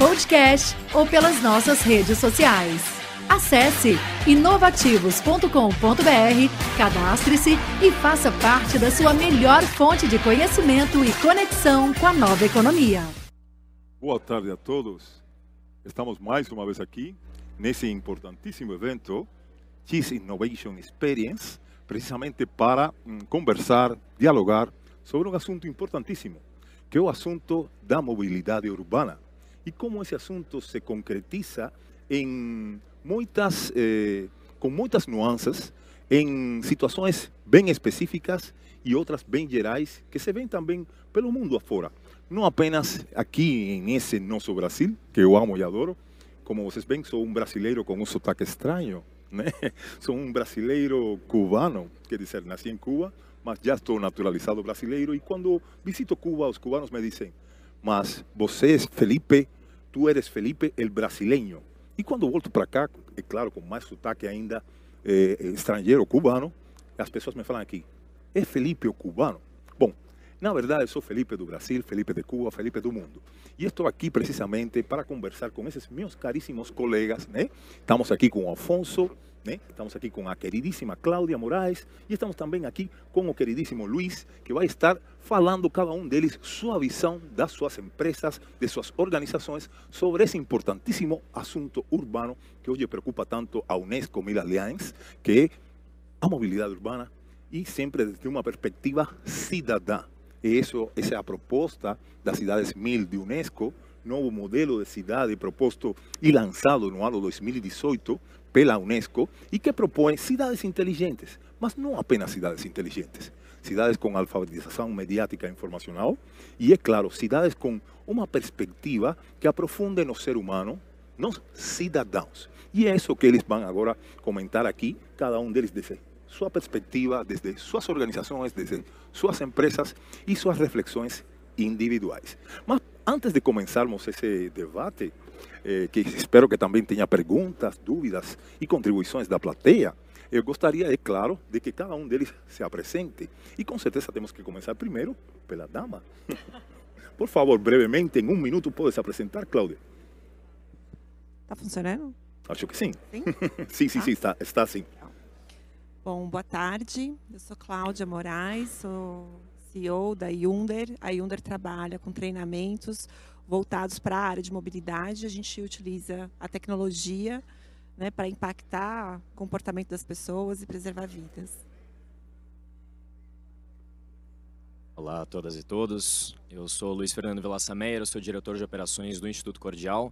podcast ou pelas nossas redes sociais. Acesse inovativos.com.br, cadastre-se e faça parte da sua melhor fonte de conhecimento e conexão com a nova economia. Boa tarde a todos. Estamos mais uma vez aqui nesse importantíssimo evento, Cheese Innovation Experience, precisamente para hum, conversar, dialogar sobre um assunto importantíssimo, que é o assunto da mobilidade urbana e como esse assunto se concretiza em muitas, eh, com muitas nuances, em situações bem específicas e outras bem gerais que se vêem também pelo mundo afora. Não apenas aqui nesse nosso Brasil, que eu amo e adoro, como vocês veem, sou um brasileiro com um sotaque estranho, né? Sou um brasileiro cubano, quer dizer, nasci em Cuba, mas já estou naturalizado brasileiro. E quando visito Cuba, os cubanos me dizem: Mas você, Felipe, tu eres Felipe el brasileño. E quando volto para cá, é claro, com mais sotaque ainda eh, estrangeiro, cubano, as pessoas me falam aqui: É Felipe o cubano? Bom, na verdade, eu sou Felipe do Brasil, Felipe de Cuba, Felipe do mundo. E estou aqui precisamente para conversar com esses meus caríssimos colegas, né? Estamos aqui com o Afonso, né? Estamos aqui com a queridíssima Cláudia Moraes e estamos também aqui com o queridíssimo Luiz, que vai estar falando cada um deles sua visão das suas empresas, de suas organizações sobre esse importantíssimo assunto urbano que hoje preocupa tanto a Unesco Mil Alliance, que é a mobilidade urbana e sempre desde uma perspectiva cidadã. Eso, esa es la propuesta de Cidades Mil de Unesco, nuevo modelo de cidade proposto y lanzado no ano 2018 pela Unesco y que propone cidades inteligentes, mas no apenas cidades inteligentes, cidades con alfabetización mediática e informacional y, es claro, cidades con una perspectiva que aprofunde no ser humano, nos cidadãos. Y es eso que eles van agora comentar aquí, cada um deles sua perspectiva, desde suas organizações, desde suas empresas e suas reflexões individuais. Mas antes de começarmos esse debate, eh, que espero que também tenha perguntas, dúvidas e contribuições da plateia, eu gostaria, é claro, de que cada um deles se apresente. E com certeza temos que começar primeiro pela dama. Por favor, brevemente, em um minuto, pode se apresentar, Cláudia. Está funcionando? Acho que sim. Sim? sim, sim, está, está sim. Bom, boa tarde. Eu sou Cláudia Moraes, sou CEO da Yunder. A Yunder trabalha com treinamentos voltados para a área de mobilidade. A gente utiliza a tecnologia né, para impactar o comportamento das pessoas e preservar vidas. Olá a todas e todos. Eu sou Luiz Fernando eu sou diretor de operações do Instituto Cordial.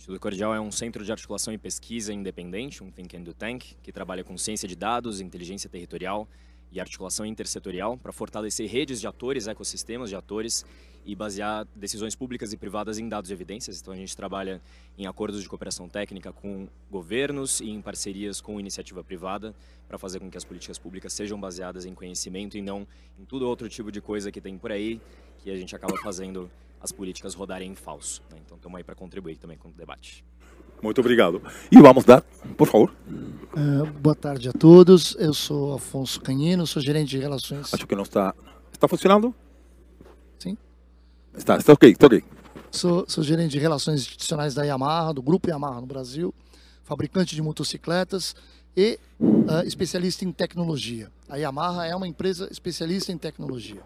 Instituto Cordial é um centro de articulação e pesquisa independente, um think and do tank, que trabalha com ciência de dados, inteligência territorial e articulação intersetorial para fortalecer redes de atores, ecossistemas de atores e basear decisões públicas e privadas em dados e evidências. Então a gente trabalha em acordos de cooperação técnica com governos e em parcerias com iniciativa privada para fazer com que as políticas públicas sejam baseadas em conhecimento e não em tudo outro tipo de coisa que tem por aí que a gente acaba fazendo as políticas rodarem em falso. né? Então estamos aí para contribuir também com o debate. Muito obrigado. E vamos dar, por favor. Eh, boa tarde a todos. Eu sou Afonso Canhino, sou gerente de relações. Acho que não está. Está funcionando? Sim. Está, está ok, está ok. Sou, sou gerente de relações institucionais da Yamaha, do grupo Yamaha no Brasil, fabricante de motocicletas e ah, especialista em tecnologia. A Yamaha é uma empresa especialista em tecnologia.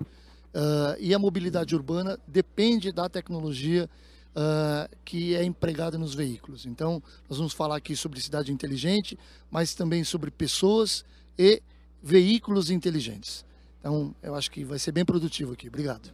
Ah, e a mobilidade urbana depende da tecnologia ah, que é empregada nos veículos. Então, nós vamos falar aqui sobre cidade inteligente, mas também sobre pessoas e veículos inteligentes. Então, eu acho que vai ser bem produtivo aqui. Obrigado.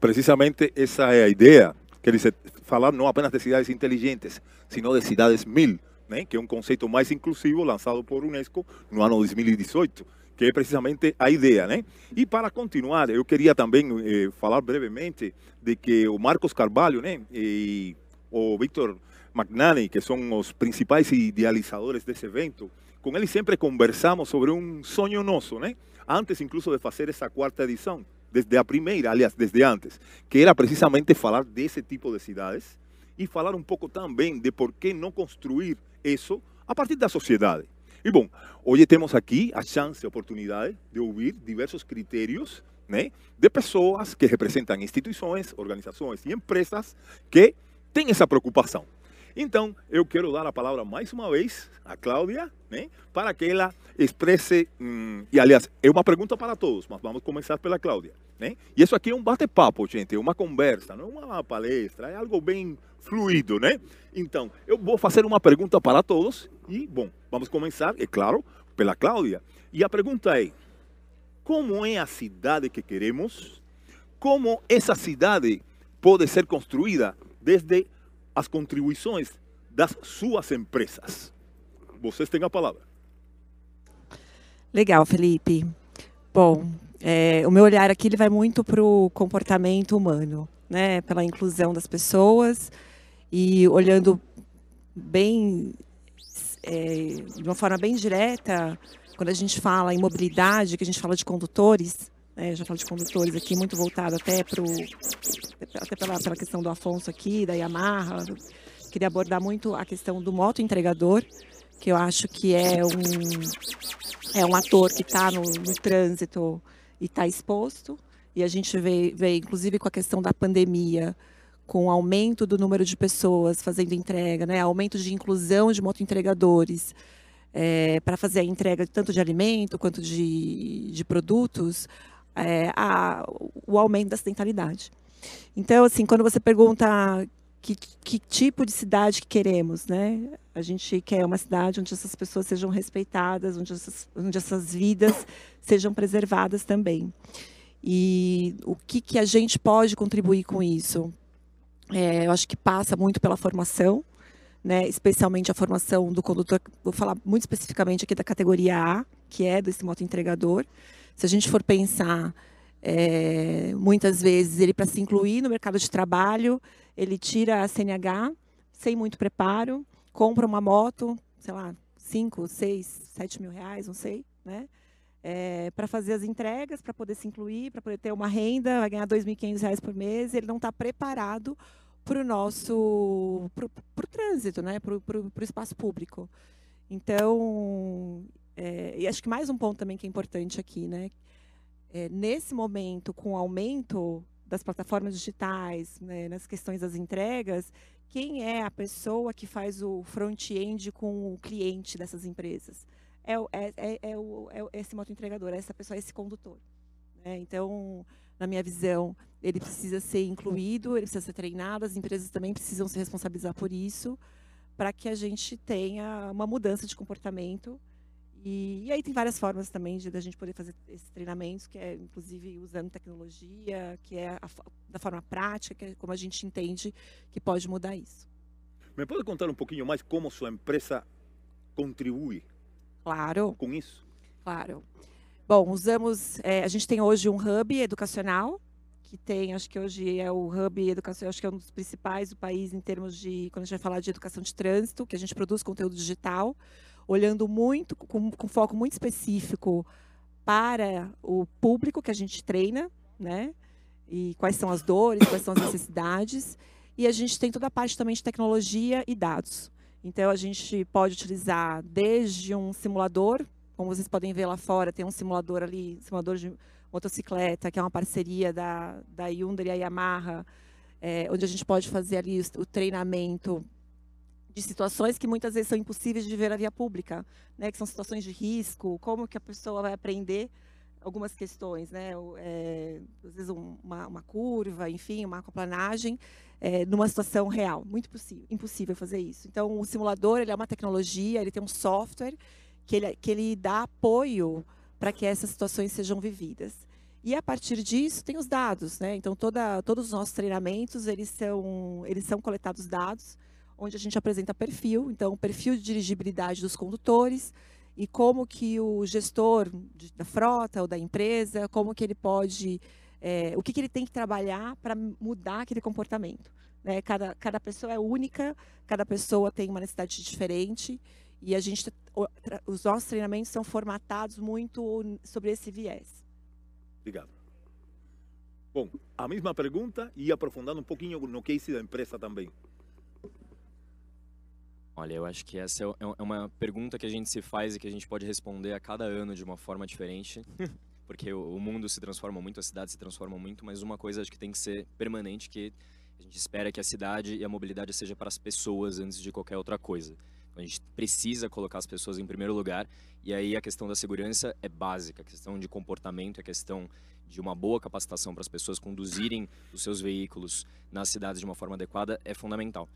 Precisamente essa é a ideia. Quer dizer, falar não apenas de cidades inteligentes, sino de cidades mil, né? que é um conceito mais inclusivo lançado por Unesco no ano 2018, que é precisamente a ideia. Né? E para continuar, eu queria também eh, falar brevemente de que o Marcos Carvalho, né? e o Victor Magnani, que são os principais idealizadores desse evento, com ele sempre conversamos sobre um sonho nosso, né? Antes incluso de fazer essa quarta edição, desde a primeira, aliás, desde antes, que era precisamente falar desse tipo de cidades e falar um pouco também de por que não construir isso a partir da sociedade. E bom, hoje temos aqui a chance, a oportunidade de ouvir diversos critérios né, de pessoas que representam instituições, organizações e empresas que têm essa preocupação. Então, eu quero dar a palavra mais uma vez a Cláudia, né, para que ela expresse, hum, e aliás, é uma pergunta para todos, mas vamos começar pela Cláudia. Né? E isso aqui é um bate-papo, gente, é uma conversa, não é uma palestra, é algo bem fluido, né? Então, eu vou fazer uma pergunta para todos e, bom, vamos começar, é claro, pela Cláudia. E a pergunta é: como é a cidade que queremos? Como essa cidade pode ser construída desde as contribuições das suas empresas? Vocês têm a palavra. Legal, Felipe. Bom, é, o meu olhar aqui ele vai muito para o comportamento humano, né? Pela inclusão das pessoas e olhando bem, é, de uma forma bem direta, quando a gente fala em mobilidade, que a gente fala de condutores, né, já falo de condutores aqui, muito voltado até, pro, até pela, pela questão do Afonso aqui, da Yamaha, queria abordar muito a questão do moto entregador, que eu acho que é um, é um ator que está no, no trânsito e está exposto, e a gente vê, vê, inclusive com a questão da pandemia, com o aumento do número de pessoas fazendo entrega, né, aumento de inclusão de motoentregadores é, para fazer a entrega tanto de alimento quanto de, de produtos, é, a, o aumento da acidentalidade. Então, assim, quando você pergunta que, que, tipo de cidade que queremos, né? A gente quer uma cidade onde essas pessoas sejam respeitadas, onde essas, onde essas vidas sejam preservadas também. E o que, que a gente pode contribuir com isso? É, eu acho que passa muito pela formação, né, especialmente a formação do condutor, vou falar muito especificamente aqui da categoria A, que é desse moto entregador. Se a gente for pensar, é, muitas vezes ele para se incluir no mercado de trabalho, ele tira a CNH sem muito preparo, compra uma moto, sei lá, 5, 6, 7 mil reais, não sei, né? É, para fazer as entregas, para poder se incluir, para poder ter uma renda, vai ganhar R$ 2.500 por mês, ele não está preparado para o nosso para o trânsito, né? para o espaço público. Então, é, e acho que mais um ponto também que é importante aqui, né? É, nesse momento, com o aumento das plataformas digitais, né, nas questões das entregas, quem é a pessoa que faz o front-end com o cliente dessas empresas? É, é, é, é esse motoentregador, essa pessoa, esse condutor. Né? Então, na minha visão, ele precisa ser incluído, ele precisa ser treinado, as empresas também precisam se responsabilizar por isso, para que a gente tenha uma mudança de comportamento. E, e aí tem várias formas também de a gente poder fazer esses treinamentos, que é inclusive usando tecnologia, que é a, da forma prática, que é como a gente entende que pode mudar isso. Me pode contar um pouquinho mais como sua empresa contribui? Claro. Com isso? Claro. Bom, usamos. É, a gente tem hoje um hub educacional, que tem, acho que hoje é o hub educacional, acho que é um dos principais do país em termos de, quando a gente vai falar de educação de trânsito, que a gente produz conteúdo digital, olhando muito, com, com foco muito específico para o público que a gente treina, né? E quais são as dores, quais são as necessidades. E a gente tem toda a parte também de tecnologia e dados. Então, a gente pode utilizar desde um simulador como vocês podem ver lá fora, tem um simulador ali, simulador de motocicleta, que é uma parceria da, da Hyundai e a Yamaha, é, onde a gente pode fazer ali o, treinamento de situações que muitas vezes são impossíveis de ver na via pública, né, que são situações de risco, como que a pessoa vai aprender algumas questões, né, é, às vezes um, uma, uma, curva, enfim, uma aquaplanagem, é, numa situação real, muito possível, impossível fazer isso. Então, o simulador ele é uma tecnologia, ele tem um software que ele, que ele dá apoio para que essas situações sejam vividas. E a partir disso tem os dados, né? Então toda, todos os nossos treinamentos eles são eles são coletados dados, onde a gente apresenta perfil, então perfil de dirigibilidade dos condutores e como que o gestor de, da frota ou da empresa, como que ele pode, é, o que, que ele tem que trabalhar para mudar aquele comportamento. Né? Cada, cada pessoa é única, cada pessoa tem uma necessidade diferente e a gente, os nossos treinamentos são formatados muito sobre esse viés. Obrigado. Bom, a mesma pergunta e aprofundando um pouquinho no case da empresa também. Olha, eu acho que essa é, é, é uma pergunta que a gente se faz e que a gente pode responder a cada ano de uma forma diferente, porque o mundo se transforma muito, a cidade se transforma muito, mas uma coisa acho que tem que ser permanente, que a gente espera que a cidade e a mobilidade seja para as pessoas antes de qualquer outra coisa. A gente precisa colocar as pessoas em primeiro lugar e aí a questão da segurança é básica, a questão de comportamento, a questão de uma boa capacitação para as pessoas conduzirem os seus veículos nas cidades de uma forma adequada é fundamental.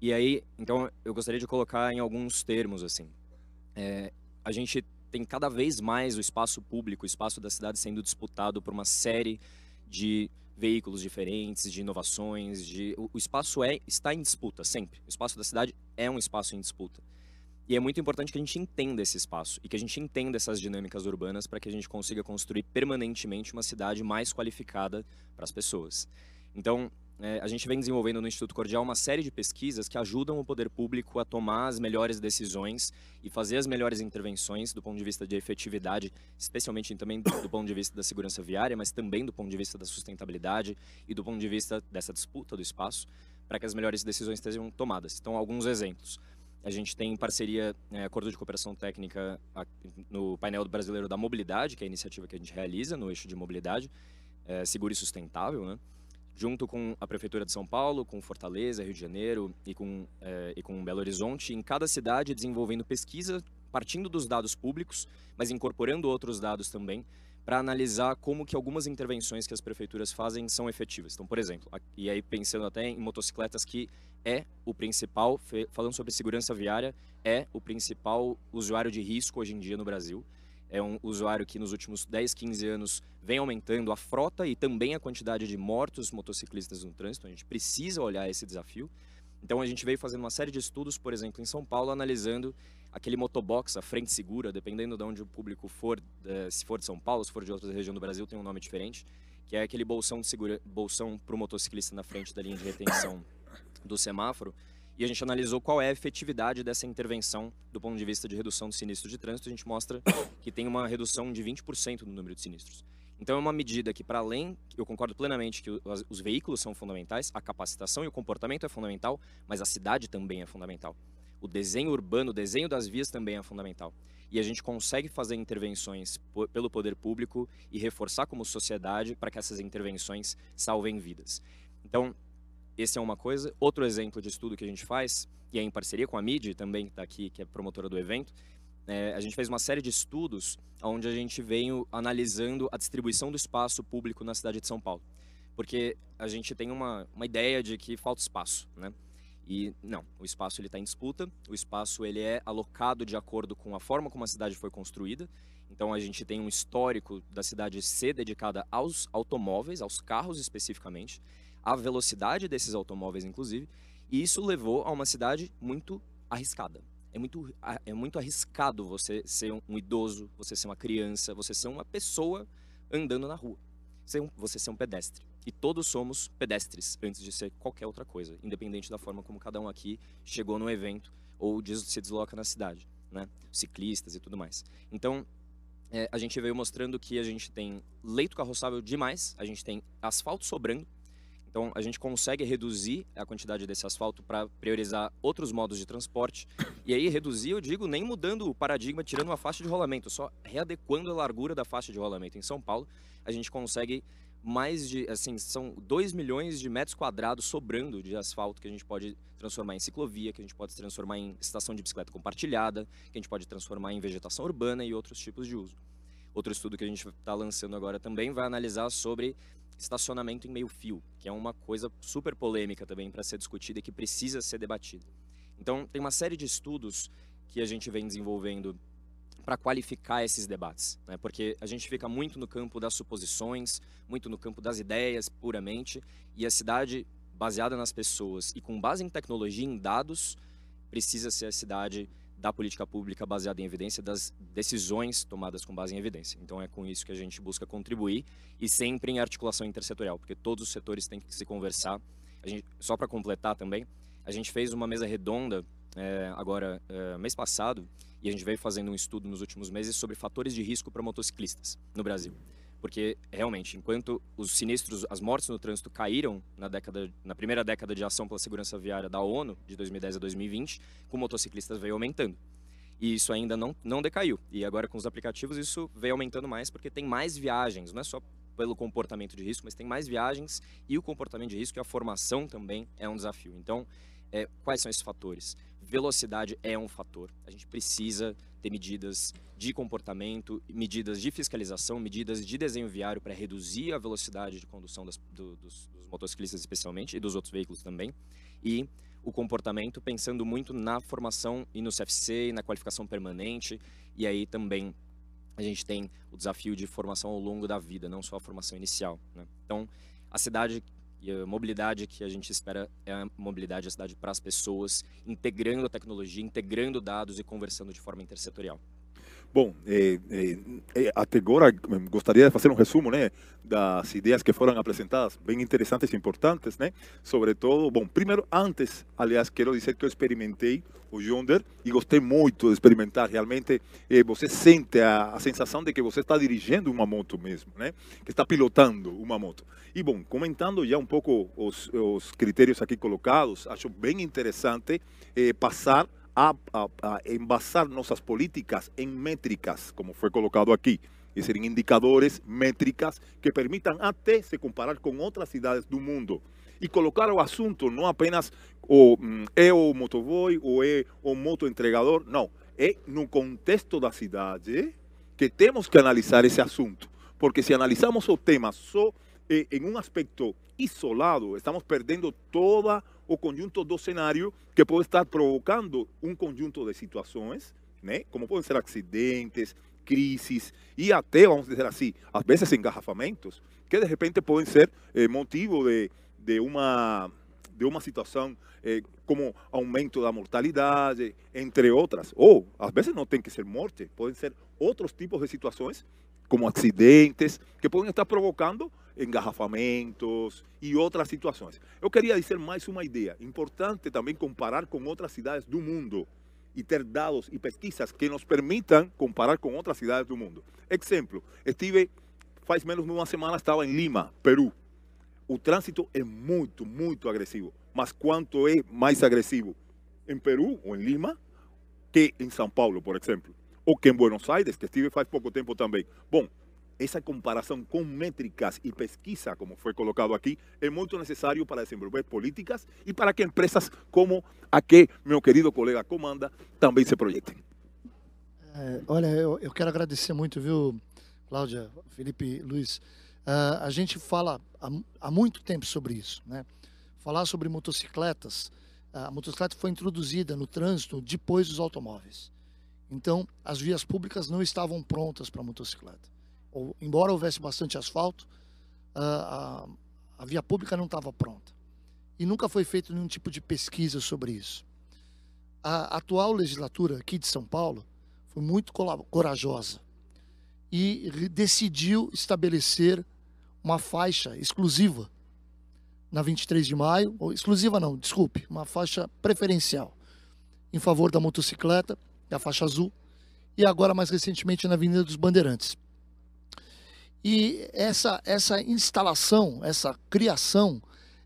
E aí, então, eu gostaria de colocar em alguns termos assim. É, a gente tem cada vez mais o espaço público, o espaço da cidade sendo disputado por uma série de veículos diferentes, de inovações, de o espaço é está em disputa sempre. O espaço da cidade é um espaço em disputa. E é muito importante que a gente entenda esse espaço e que a gente entenda essas dinâmicas urbanas para que a gente consiga construir permanentemente uma cidade mais qualificada para as pessoas. Então, é, a gente vem desenvolvendo no Instituto Cordial uma série de pesquisas que ajudam o poder público a tomar as melhores decisões e fazer as melhores intervenções do ponto de vista de efetividade, especialmente também do, do ponto de vista da segurança viária, mas também do ponto de vista da sustentabilidade e do ponto de vista dessa disputa do espaço, para que as melhores decisões sejam tomadas. Então, alguns exemplos. A gente tem em parceria, é, acordo de cooperação técnica no painel brasileiro da mobilidade, que é a iniciativa que a gente realiza no eixo de mobilidade, é, seguro e sustentável, né? junto com a Prefeitura de São Paulo, com Fortaleza, Rio de Janeiro e com, é, e com Belo Horizonte, em cada cidade desenvolvendo pesquisa, partindo dos dados públicos, mas incorporando outros dados também, para analisar como que algumas intervenções que as prefeituras fazem são efetivas. Então, por exemplo, e aí pensando até em motocicletas que é o principal, falando sobre segurança viária, é o principal usuário de risco hoje em dia no Brasil é um usuário que nos últimos 10, 15 anos vem aumentando a frota e também a quantidade de mortos motociclistas no trânsito. A gente precisa olhar esse desafio. Então a gente veio fazendo uma série de estudos, por exemplo, em São Paulo, analisando aquele motobox, a frente segura, dependendo de onde o público for, eh, se for de São Paulo, se for de outra região do Brasil, tem um nome diferente, que é aquele bolsão de segura, bolsão para o motociclista na frente da linha de retenção do semáforo, e a gente analisou qual é a efetividade dessa intervenção do ponto de vista de redução do sinistro de trânsito. A gente mostra que tem uma redução de 20% no número de sinistros. Então é uma medida que, para além, eu concordo plenamente que os veículos são fundamentais, a capacitação e o comportamento é fundamental, mas a cidade também é fundamental. O desenho urbano, o desenho das vias também é fundamental. E a gente consegue fazer intervenções pelo poder público e reforçar como sociedade para que essas intervenções salvem vidas. Então, esse é uma coisa. Outro exemplo de estudo que a gente faz, e é em parceria com a MIDI também, que está aqui, que é promotora do evento, é, a gente fez uma série de estudos onde a gente veio analisando a distribuição do espaço público na cidade de São Paulo. Porque a gente tem uma, uma ideia de que falta espaço, né? E não, o espaço ele está em disputa, o espaço ele é alocado de acordo com a forma como a cidade foi construída. Então a gente tem um histórico da cidade ser dedicada aos automóveis, aos carros especificamente a velocidade desses automóveis, inclusive, e isso levou a uma cidade muito arriscada. É muito, é muito arriscado você ser um idoso, você ser uma criança, você ser uma pessoa andando na rua, você ser um pedestre. E todos somos pedestres antes de ser qualquer outra coisa, independente da forma como cada um aqui chegou no evento ou se desloca na cidade, né? Ciclistas e tudo mais. Então, é, a gente veio mostrando que a gente tem leito carroçável demais, a gente tem asfalto sobrando, então, a gente consegue reduzir a quantidade desse asfalto para priorizar outros modos de transporte. E aí, reduzir, eu digo, nem mudando o paradigma, tirando uma faixa de rolamento, só readequando a largura da faixa de rolamento. Em São Paulo, a gente consegue mais de, assim, são 2 milhões de metros quadrados sobrando de asfalto que a gente pode transformar em ciclovia, que a gente pode transformar em estação de bicicleta compartilhada, que a gente pode transformar em vegetação urbana e outros tipos de uso. Outro estudo que a gente está lançando agora também vai analisar sobre estacionamento em meio fio, que é uma coisa super polêmica também para ser discutida e que precisa ser debatida. Então, tem uma série de estudos que a gente vem desenvolvendo para qualificar esses debates, né? porque a gente fica muito no campo das suposições, muito no campo das ideias puramente, e a cidade baseada nas pessoas e com base em tecnologia, em dados, precisa ser a cidade da política pública baseada em evidência, das decisões tomadas com base em evidência. Então é com isso que a gente busca contribuir e sempre em articulação intersetorial, porque todos os setores têm que se conversar. gente, só para completar também, a gente fez uma mesa redonda é, agora é, mês passado e a gente veio fazendo um estudo nos últimos meses sobre fatores de risco para motociclistas no Brasil. Porque realmente, enquanto os sinistros, as mortes no trânsito caíram na década, na primeira década de ação pela segurança viária da ONU, de 2010 a 2020, com motociclistas veio aumentando. E isso ainda não, não decaiu. E agora com os aplicativos isso veio aumentando mais porque tem mais viagens, não é só pelo comportamento de risco, mas tem mais viagens e o comportamento de risco e a formação também é um desafio. Então, é, quais são esses fatores? Velocidade é um fator. A gente precisa ter medidas de comportamento, medidas de fiscalização, medidas de desenho viário para reduzir a velocidade de condução das, do, dos, dos motociclistas, especialmente, e dos outros veículos também. E o comportamento pensando muito na formação e no CFC, e na qualificação permanente. E aí também a gente tem o desafio de formação ao longo da vida, não só a formação inicial. Né? Então, a cidade e a mobilidade que a gente espera é a mobilidade da cidade para as pessoas, integrando a tecnologia, integrando dados e conversando de forma intersetorial. Bom, é, é, até agora gostaria de fazer um resumo né, das ideias que foram apresentadas, bem interessantes e importantes, né? Sobretudo, bom, primeiro, antes, aliás, quero dizer que eu experimentei o Yonder e gostei muito de experimentar. Realmente, você sente a, a, sensação de que você está dirigindo uma moto mesmo, né? Que está pilotando uma moto. E, bom, comentando já um pouco os, os critérios aqui colocados, acho bem interessante passar a, a, a políticas em métricas, como foi colocado aqui. E serem indicadores, métricas, que permitam até se comparar com outras cidades do mundo. E colocar o assunto não apenas o, é o motoboy ou é o moto entregador, não. É no contexto da cidade que temos que analisar esse assunto. Porque se analisamos o tema só em um aspecto isolado, estamos perdendo toda o conjunto do cenário que pode estar provocando um conjunto de situações, né? como podem ser acidentes, crises e até, vamos dizer assim, às vezes engarrafamentos, que de repente podem ser eh, motivo de, de, uma, de uma situação eh, como aumento da mortalidade, entre outras. Ou, às vezes não tem que ser morte, podem ser outros tipos de situações, como acidentes, que podem estar provocando engarrafamentos e outras situações. Eu queria dizer mais uma ideia. Importante também comparar com outras cidades do mundo e ter dados e pesquisas que nos permitam comparar com outras cidades do mundo. Exemplo, estive faz menos de uma semana estava em Lima, Peru. O trânsito é muito, muito agressivo. Mas quanto é mais agressivo em Peru ou em Lima que em São Paulo, por exemplo, ou que em Buenos Aires, que estive faz pouco tempo também. Bom, essa comparação com métricas e pesquisa, como foi colocado aqui, é muito necessário para desenvolver políticas e para que empresas como a que meu querido colega comanda também se projetem. É, olha, eu, eu, quero agradecer muito, viu, Cláudia, Felipe, Luiz. Uh, a gente fala há, há, muito tempo sobre isso, né? Falar sobre motocicletas. A motocicleta foi introduzida no trânsito depois dos automóveis. Então, as vias públicas não estavam prontas para motocicleta embora houvesse bastante asfalto, a, a, a via pública não estava pronta. E nunca foi feito nenhum tipo de pesquisa sobre isso. A atual legislatura aqui de São Paulo foi muito corajosa e decidiu estabelecer uma faixa exclusiva na 23 de maio, ou exclusiva não, desculpe, uma faixa preferencial em favor da motocicleta, a faixa azul, e agora mais recentemente na Avenida dos Bandeirantes. E essa, essa instalação, essa criação,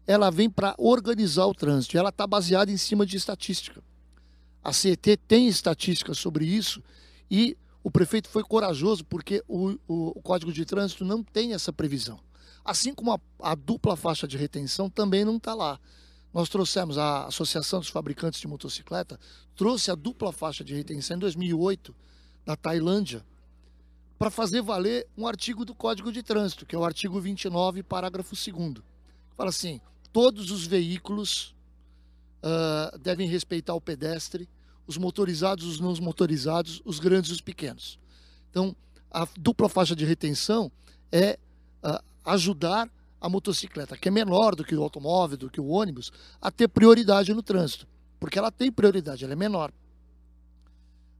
ela vem para organizar o trânsito. Ela está baseada em cima de estatística. A CET tem estatística sobre isso e o prefeito foi corajoso porque o, o, o Código de Trânsito não tem essa previsão. Assim como a, a dupla faixa de retenção também não está lá. Nós trouxemos a Associação dos Fabricantes de Motocicleta, trouxe a dupla faixa de retenção em 2008 da Tailândia, para fazer valer um artigo do Código de Trânsito, que é o artigo 29, parágrafo 2 Fala assim: todos os veículos uh, devem respeitar o pedestre, os motorizados, os não motorizados, os grandes e os pequenos. Então, a dupla faixa de retenção é uh, ajudar a motocicleta, que é menor do que o automóvel, do que o ônibus, a ter prioridade no trânsito, porque ela tem prioridade, ela é menor.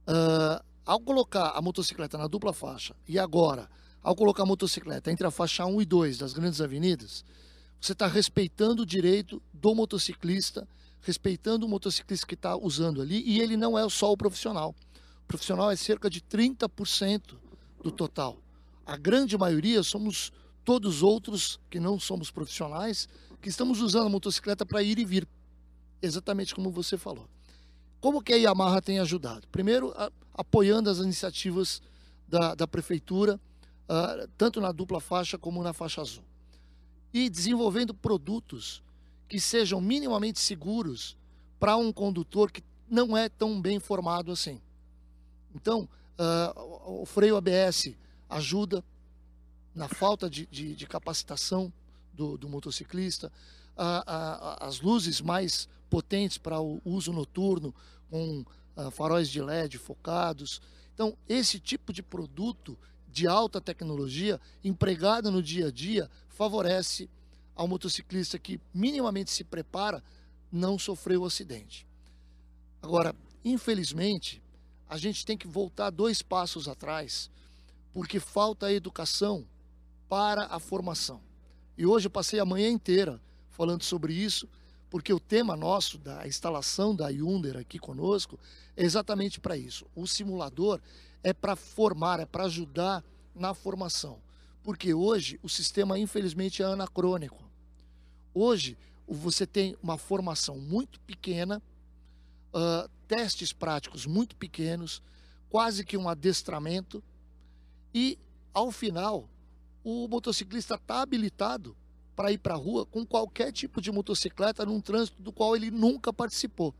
Uh, ao colocar a motocicleta na dupla faixa e agora, ao colocar a motocicleta entre a faixa 1 e 2 das grandes avenidas, você está respeitando o direito do motociclista, respeitando o motociclista que está usando ali, e ele não é só o profissional. O profissional é cerca de 30% do total. A grande maioria somos todos outros que não somos profissionais, que estamos usando a motocicleta para ir e vir. Exatamente como você falou. Como que a Yamaha tem ajudado? Primeiro, a, apoiando as iniciativas da, da prefeitura, uh, tanto na dupla faixa como na faixa azul. E desenvolvendo produtos que sejam minimamente seguros para um condutor que não é tão bem formado assim. Então, uh, o freio ABS ajuda na falta de, de, de capacitação do, do motociclista, uh, as luzes mais potentes para o uso noturno, com faróis de LED focados. Então, esse tipo de produto de alta tecnologia empregada no dia a dia favorece ao motociclista que minimamente se prepara não sofrer o acidente. Agora, infelizmente, a gente tem que voltar dois passos atrás, porque falta educação para a formação. E hoje eu passei a manhã inteira falando sobre isso, porque o tema nosso da instalação da Hyundai aqui conosco é exatamente para isso. O simulador é para formar, é para ajudar na formação. Porque hoje o sistema, infelizmente, é anacrônico. Hoje você tem uma formação muito pequena, uh, testes práticos muito pequenos, quase que um adestramento, e ao final o motociclista está habilitado para ir para a rua com qualquer tipo de motocicleta num trânsito do qual ele nunca participou.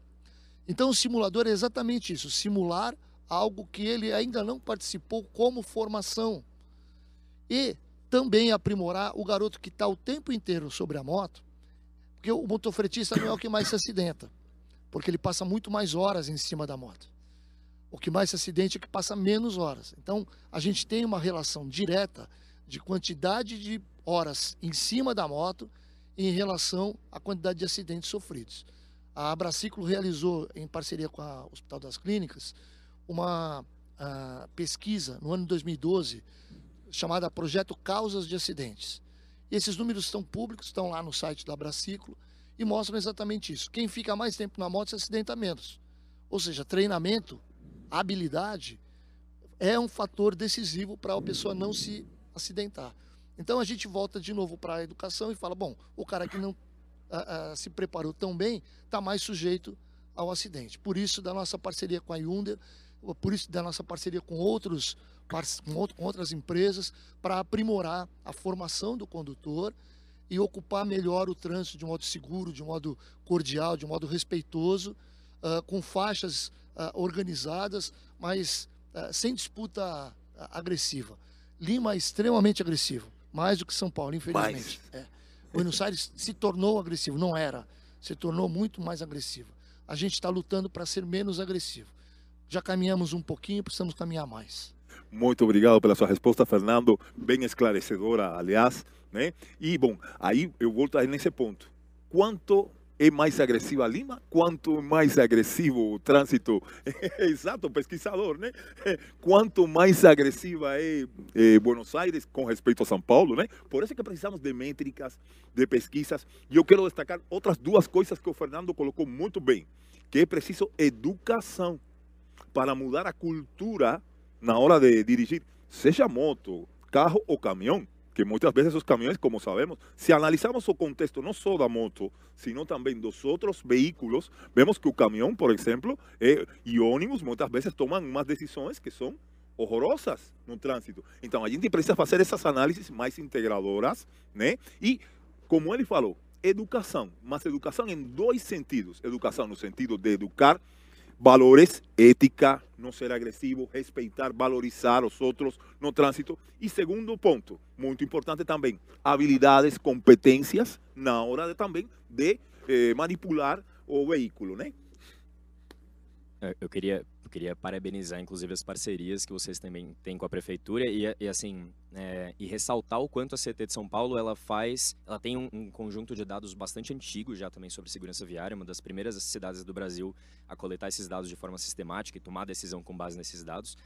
Então o simulador é exatamente isso, simular algo que ele ainda não participou como formação. E também aprimorar o garoto que está o tempo inteiro sobre a moto, porque o motofretista não é o que mais se acidenta, porque ele passa muito mais horas em cima da moto. O que mais se acidente é que passa menos horas. Então, a gente tem uma relação direta de quantidade de horas em cima da moto em relação à quantidade de acidentes sofridos. A Abraciclo realizou, em parceria com o Hospital das Clínicas, uma uh, pesquisa no ano de 2012 chamada Projeto Causas de Acidentes. E esses números estão públicos, estão lá no site da Abraciclo e mostram exatamente isso. Quem fica mais tempo na moto se acidenta menos. Ou seja, treinamento, habilidade é um fator decisivo para a pessoa não se acidentar. Então a gente volta de novo para a educação e fala: bom, o cara que não a, a, se preparou tão bem está mais sujeito ao acidente. Por isso, da nossa parceria com a Hyundai, por isso, da nossa parceria com outros com outras empresas para aprimorar a formação do condutor e ocupar melhor o trânsito de modo seguro, de modo cordial, de modo respeitoso, uh, com faixas uh, organizadas, mas uh, sem disputa agressiva. Lima é extremamente agressivo, mais do que São Paulo, infelizmente. É. Buenos Aires se tornou agressivo, não era, se tornou muito mais agressivo. A gente está lutando para ser menos agressivo. Já caminhamos um pouquinho, precisamos caminhar mais. Muito obrigado pela sua resposta, Fernando, bem esclarecedora, aliás. Né? E, bom, aí eu volto aí nesse ponto. Quanto é mais agressiva Lima, quanto mais agressivo o trânsito, exato, pesquisador, né? Quanto mais agressiva é, é, Buenos Aires com respeito a São Paulo, né? Por isso que precisamos de métricas, de pesquisas. E eu quero destacar outras duas coisas que o Fernando colocou muito bem, que é preciso educação para mudar a cultura na hora de dirigir, seja moto, carro ou caminhão, que muitas vezes os caminhões, como sabemos, se analisamos o contexto não só da moto, sino também dos outros veículos, vemos que o caminhão, por exemplo, é, e ônibus muitas vezes tomam umas decisões que são horrorosas no trânsito. Então a gente precisa fazer essas análises mais integradoras, né? E, como ele falou, educação, mas educação em dois sentidos. Educação no sentido de educar valores, ética, não ser agressivo, respeitar, valorizar os outros no trânsito. E segundo ponto, muito importante também, habilidades, competências na hora de, também de eh, manipular o veículo, né? É, eu queria, eu queria parabenizar, inclusive, as parcerias que vocês também têm com a prefeitura e, e assim, é, e ressaltar o quanto a CT de São Paulo ela faz, ela tem um, um, conjunto de dados bastante antigo já também sobre segurança viária, uma das primeiras cidades do Brasil a coletar esses dados de forma sistemática e tomar decisão com base nesses dados.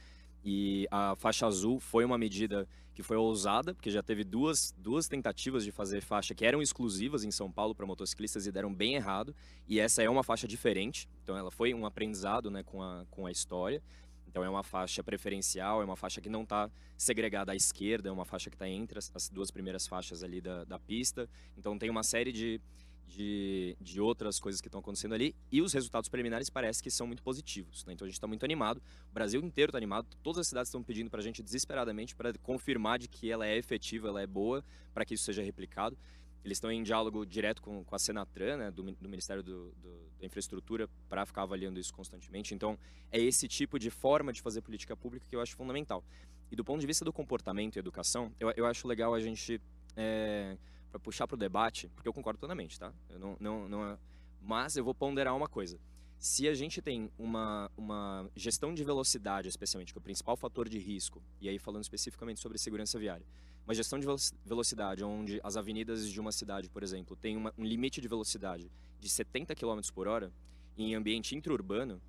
E a faixa azul foi uma medida que foi ousada, porque já teve duas, duas tentativas de fazer faixa que eram exclusivas em São Paulo para motociclistas e deram bem errado. E essa é uma faixa diferente, então ela foi um aprendizado né, com, a, com a história. Então é uma faixa preferencial, é uma faixa que não está segregada à esquerda, é uma faixa que está entre as, as, duas primeiras faixas ali da, da pista. Então tem uma série de, de, de outras coisas que estão acontecendo ali. E os resultados preliminares parecem que são muito positivos. Né? Então a gente está muito animado. O Brasil inteiro está animado. Todas as cidades estão pedindo para a gente desesperadamente para confirmar de que ela é efetiva, ela é boa, para que isso seja replicado. Eles estão em diálogo direto com, com a Senatran, né, do, do Ministério do, do, da Infraestrutura, para ficar avaliando isso constantemente. Então, é esse tipo de forma de fazer política pública que eu acho fundamental. E do ponto de vista do comportamento e educação, eu, eu acho legal a gente é, para puxar para o debate, porque eu concordo plenamente, tá? Eu não, não, não é... Mas eu vou ponderar uma coisa. Se a gente tem uma, uma gestão de velocidade, especialmente, que é o principal fator de risco, e aí falando especificamente sobre segurança viária, uma gestão de velocidade onde as avenidas de uma cidade, por exemplo, tem uma, um limite de velocidade de 70 km por hora, em ambiente interurbano,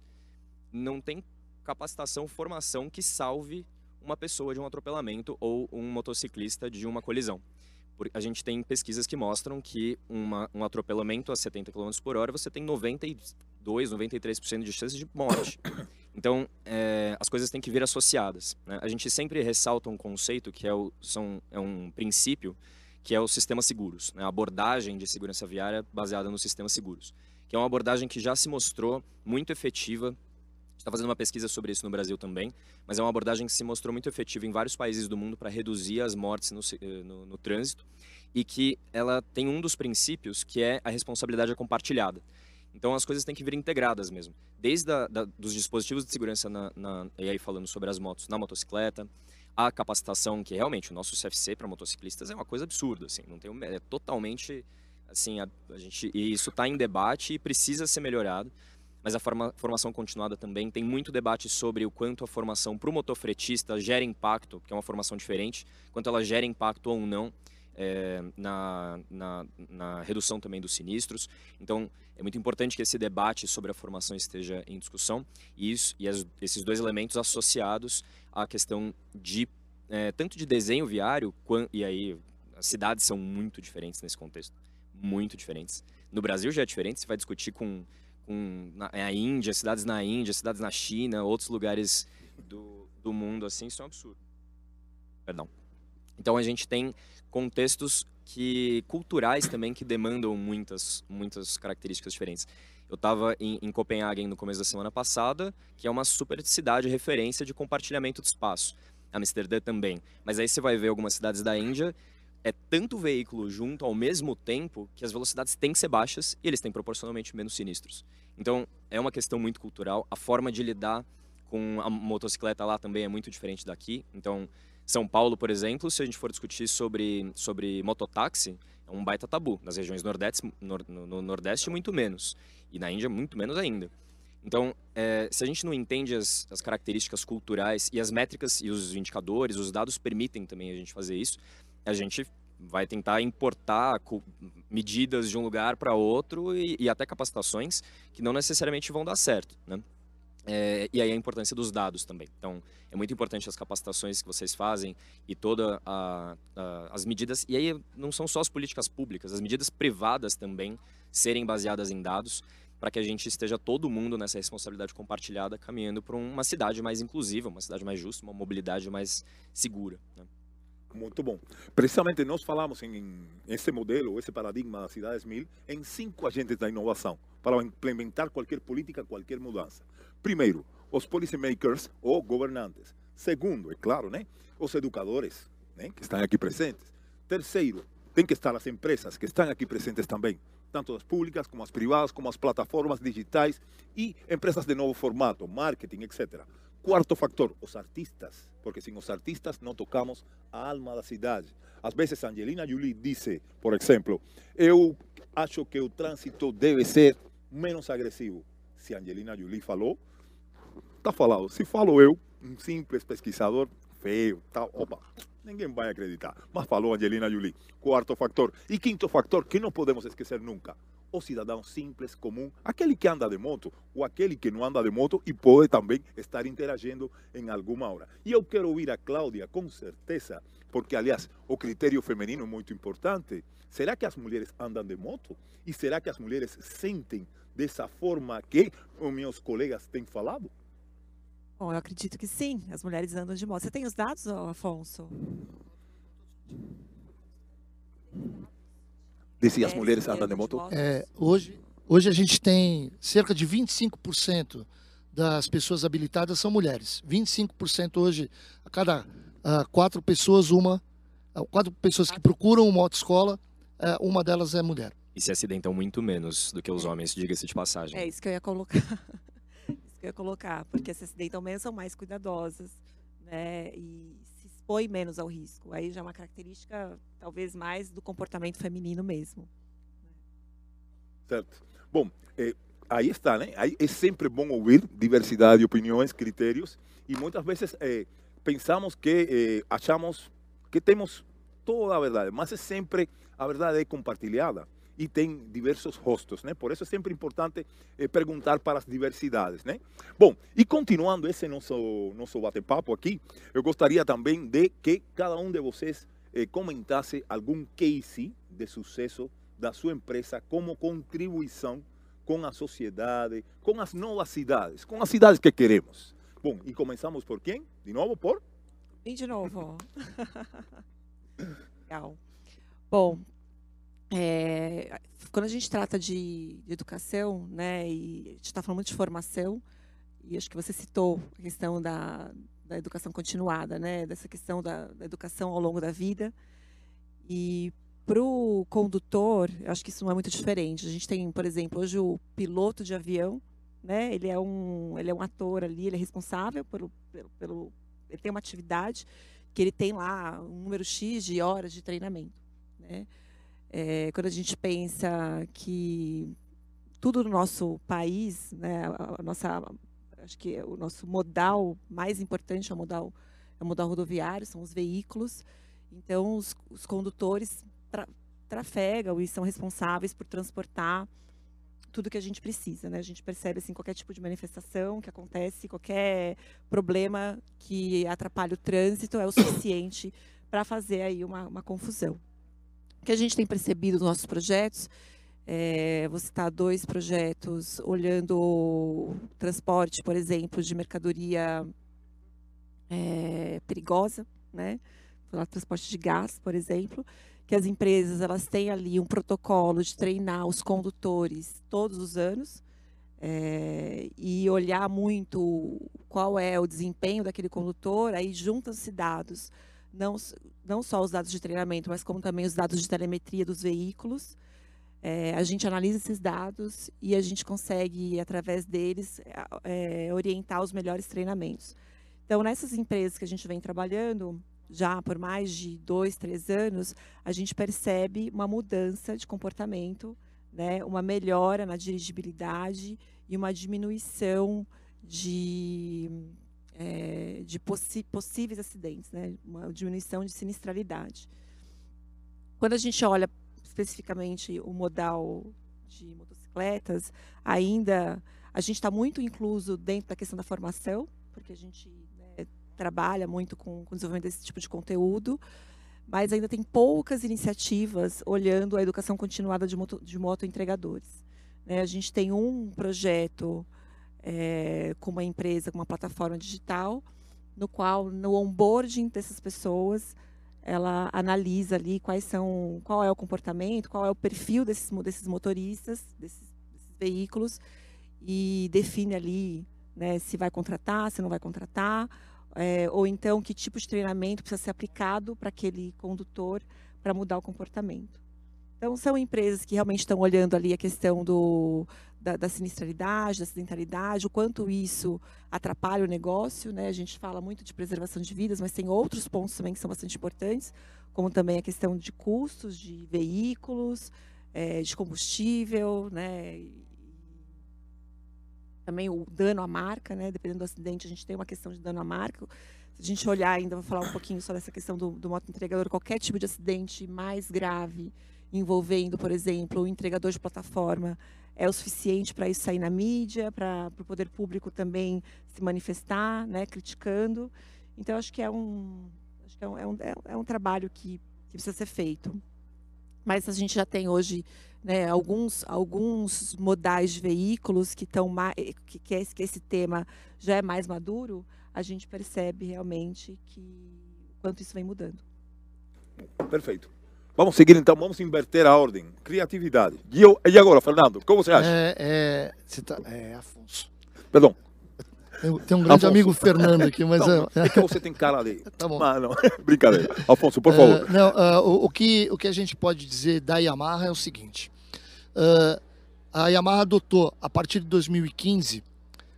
não tem capacitação, formação que salve uma pessoa de um atropelamento ou um motociclista de uma colisão a gente tem pesquisas que mostram que uma, um atropelamento a 70 km por hora você tem 92, 93% de chance de morte. Então, é, as coisas têm que vir associadas. Né? A gente sempre ressalta um conceito que é, o, são, é um princípio que é o sistema seguros, né? a abordagem de segurança viária baseada nos sistemas seguros, que é uma abordagem que já se mostrou muito efetiva está fazendo uma pesquisa sobre isso no Brasil também, mas é uma abordagem que se mostrou muito efetiva em vários países do mundo para reduzir as mortes no, eh, no, no, trânsito e que ela tem um dos princípios que é a responsabilidade compartilhada. Então as coisas têm que vir integradas mesmo, desde a, da, dos dispositivos de segurança na, na, e aí falando sobre as motos na motocicleta, a capacitação que realmente o nosso CFC para motociclistas é uma coisa absurda, assim, não tem é totalmente assim a, a gente e isso está em debate e precisa ser melhorado mas a forma, formação continuada também. Tem muito debate sobre o quanto a formação para o motofretista gera impacto, que é uma formação diferente, quanto ela gera impacto ou não é, na, na, na, redução também dos sinistros. Então, é muito importante que esse debate sobre a formação esteja em discussão e, isso, e as, esses dois elementos associados à questão de é, tanto de desenho viário, e aí as cidades são muito diferentes nesse contexto, muito diferentes. No Brasil já é diferente, você vai discutir com com na, é a Índia, cidades na Índia, cidades na China, outros lugares do, do mundo, assim, isso é um absurdo. Perdão. Então a gente tem contextos que culturais também que demandam muitas muitas características diferentes. Eu estava em, em Copenhague no começo da semana passada, que é uma super cidade referência de compartilhamento de espaço. Amsterdã também. Mas aí você vai ver algumas cidades da Índia é tanto veículo junto ao mesmo tempo que as velocidades têm que ser baixas e eles têm proporcionalmente menos sinistros. Então, é uma questão muito cultural. A forma de lidar com a motocicleta lá também é muito diferente daqui. Então, São Paulo, por exemplo, se a gente for discutir sobre, sobre mototáxi, é um baita tabu. Nas regiões nordeste, nor, no Nordeste, muito menos. E na Índia, muito menos ainda. Então, é, se a gente não entende as, as, características culturais e as métricas e os indicadores, os dados permitem também a gente fazer isso, a gente vai tentar importar medidas de um lugar para outro e, e, até capacitações que não necessariamente vão dar certo, né? É, e aí a importância dos dados também. Então, é muito importante as capacitações que vocês fazem e todas as medidas. E aí não são só as políticas públicas, as medidas privadas também serem baseadas em dados para que a gente esteja todo mundo nessa responsabilidade compartilhada caminhando para uma cidade mais inclusiva, uma cidade mais justa, uma mobilidade mais segura. Né? Muito bom. Precisamente nós falamos em, esse modelo, esse paradigma das cidades mil, em cinco agentes da inovação, para implementar qualquer política, qualquer mudança. Primeiro, os policymakers ou governantes. Segundo, é claro, né, os educadores, né, que estão aqui presentes. Terceiro, tem que estar as empresas que estão aqui presentes também, tanto as públicas como as privadas, como as plataformas digitais e empresas de novo formato, marketing, etc. Quarto factor, os artistas, porque sem os artistas não tocamos a alma da cidade. Às vezes Angelina Jolie disse, por exemplo, eu acho que o trânsito deve ser menos agressivo. Se Angelina Jolie falou, está falado. Se falo eu, um simples pesquisador feio, tal, opa, ninguém vai acreditar. Mas falou Angelina Jolie. Quarto factor. E quinto factor, que não podemos esquecer nunca, o cidadão simples, comum, aquele que anda de moto ou aquele que não anda de moto e pode também estar interagindo em alguma hora. E eu quero ouvir a Cláudia, com certeza, porque, aliás, o critério feminino é muito importante. Será que as mulheres andam de moto? E será que as mulheres sentem dessa forma que os meus colegas têm falado? Bom, eu acredito que sim, as mulheres andam de moto. Você tem os dados, Afonso? De se as É, mulheres andam de moto? É, hoje, hoje a gente tem cerca de 25% das pessoas habilitadas são mulheres. 25% hoje, a cada ah, quatro pessoas, uma. ah, quatro pessoas que procuram uma autoescola, eh, uma delas é mulher. E se acidentam muito menos do que os homens, diga-se de passagem. É isso que eu ia colocar. isso que eu ia colocar, porque se acidentam menos são mais cuidadosas, né? E se expõem menos ao risco. Aí já é uma característica, talvez mais do comportamento feminino mesmo. Certo. Bom, eh, aí está, né? Aí é sempre bom ouvir diversidade de opiniões, critérios, e muitas vezes eh, pensamos que eh, achamos que temos toda a verdade, mas é sempre a verdade é compartilhada e tem diversos rostos, né? Por isso é sempre importante eh, perguntar para as diversidades, né? Bom, e continuando esse nosso nosso bate-papo aqui, eu gostaria também de que cada um de vocês eh, comentasse algum case de sucesso da sua empresa como contribuição com a sociedade, com as novas cidades, com as cidades que queremos. Bom, e começamos por quem? De novo, por? Vem de novo. Legal. Bom, é, quando a gente trata de, de educação, né, e a gente está falando de formação, e acho que você citou a questão da, da educação continuada, né, dessa questão da, da educação ao longo da vida. E para o condutor, acho que isso não é muito diferente. A gente tem, por exemplo, hoje o piloto de avião, né, ele é um, ele é um ator ali, ele é responsável pelo, pelo, pelo ele tem uma atividade que ele tem lá um número X de horas de treinamento. Né? É, quando a gente pensa que tudo no nosso país, né, a nossa, acho que o nosso modal mais importante é o modal, é o modal rodoviário, são os veículos. Então, os, os condutores tra, trafegam e são responsáveis por transportar tudo que a gente precisa, né? A gente percebe assim qualquer tipo de manifestação que acontece, qualquer problema que atrapalha o trânsito é o suficiente para fazer aí uma, uma, confusão. Que a gente tem percebido nos nossos projetos, é, vou citar dois projetos olhando o transporte, por exemplo, de mercadoria é, perigosa, né? Transporte de gás, por exemplo que as empresas elas têm ali um protocolo de treinar os condutores todos os anos é, e olhar muito qual é o desempenho daquele condutor, aí juntam-se dados, não, não só os dados de treinamento, mas como também os dados de telemetria dos veículos. É, a gente analisa esses dados e a gente consegue, através deles, é, orientar os melhores treinamentos. Então, nessas empresas que a gente vem trabalhando, já por mais de dois, três anos, a gente percebe uma mudança de comportamento, né? uma melhora na dirigibilidade e uma diminuição de, é, de possíveis acidentes, né? uma diminuição de sinistralidade. Quando a gente olha especificamente o modal de motocicletas, ainda a gente está muito incluso dentro da questão da formação, porque a gente trabalha muito com, com o desenvolvimento desse tipo de conteúdo, mas ainda tem poucas iniciativas olhando a educação continuada de moto, de moto entregadores. Né? A gente tem um projeto é, com uma empresa, com uma plataforma digital, no qual, no onboarding dessas pessoas, ela analisa ali quais são, qual é o comportamento, qual é o perfil desses, desses motoristas, desses, desses veículos, e define ali né, se vai contratar, se não vai contratar, é, ou então que tipo de treinamento precisa ser aplicado para aquele condutor para mudar o comportamento. Então, são empresas que realmente estão olhando ali a questão do, da, da, sinistralidade, da acidentalidade, o quanto isso atrapalha o negócio. Né? A gente fala muito de preservação de vidas, mas tem outros pontos também que são bastante importantes, como também a questão de custos de veículos, é, de combustível, né? também o dano à marca, né? Dependendo do acidente, a gente tem uma questão de dano à marca. Se a gente olhar ainda, vou falar um pouquinho sobre essa questão do, do moto entregador, qualquer tipo de acidente mais grave envolvendo, por exemplo, o entregador de plataforma é o suficiente para isso sair na mídia, para o poder público também se manifestar, né, criticando. Então, acho que é um, acho que é um, é um, é um trabalho que, que precisa ser feito. Mas a gente já tem hoje né, alguns, alguns modais de veículos que estão que, que, esse, que esse tema já é mais maduro, a gente percebe realmente que quanto isso vem mudando. Perfeito. Vamos seguir então, vamos inverter a ordem. Criatividade. E, eu, e agora, Fernando, como você acha? É, é, você tá, é Afonso. Perdão. Tem, tem um grande Afonso. amigo Fernando aqui, mas. Não, é, é que você tem cara ali. Tá bom. Mas, não, brincadeira. Afonso, por favor. Uh, não, uh, o, o, que, o que a gente pode dizer da Yamaha é o seguinte: uh, a Yamaha adotou, a partir de 2015,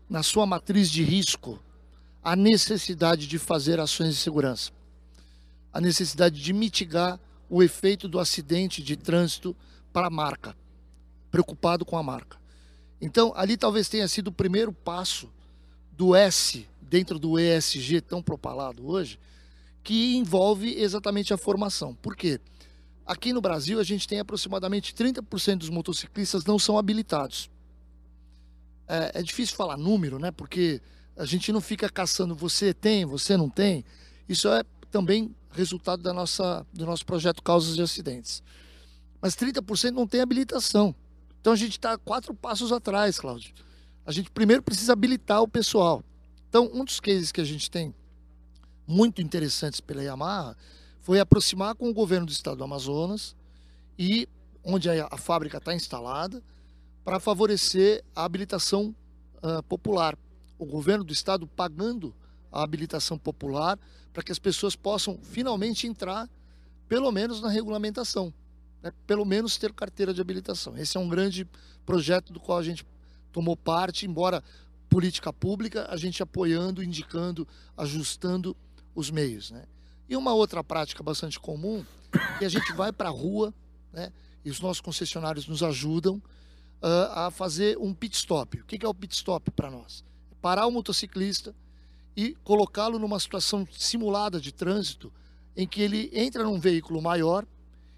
na sua matriz de risco, a necessidade de fazer ações de segurança, a necessidade de mitigar o efeito do acidente de trânsito para a marca, preocupado com a marca. Então, ali talvez tenha sido o primeiro passo do S dentro do ESG tão propalado hoje, que envolve exatamente a formação. Por quê? Aqui no Brasil, a gente tem aproximadamente 30% dos motociclistas não são habilitados. É, é, difícil falar número, né? Porque a gente não fica caçando você tem, você não tem. Isso é também resultado da nossa, do nosso projeto Causas de Acidentes. Mas 30% não tem habilitação. Então a gente está quatro passos atrás, Cláudio. A gente primeiro precisa habilitar o pessoal. Então, um dos cases que a gente tem muito interessantes pela Yamaha foi aproximar com o governo do estado do Amazonas e onde a, a fábrica está instalada para favorecer a habilitação uh, popular. O governo do estado pagando a habilitação popular para que as pessoas possam finalmente entrar, pelo menos na regulamentação, né? pelo menos ter carteira de habilitação. Esse é um grande projeto do qual a gente tomou parte, embora política pública, a gente apoiando, indicando, ajustando os meios. Né? E uma outra prática bastante comum, que a gente vai para a rua, né? e os nossos concessionários nos ajudam uh, a fazer um pit stop. O que é o pit stop para nós? Parar o motociclista, e colocá-lo numa situação simulada de trânsito em que ele entra num veículo maior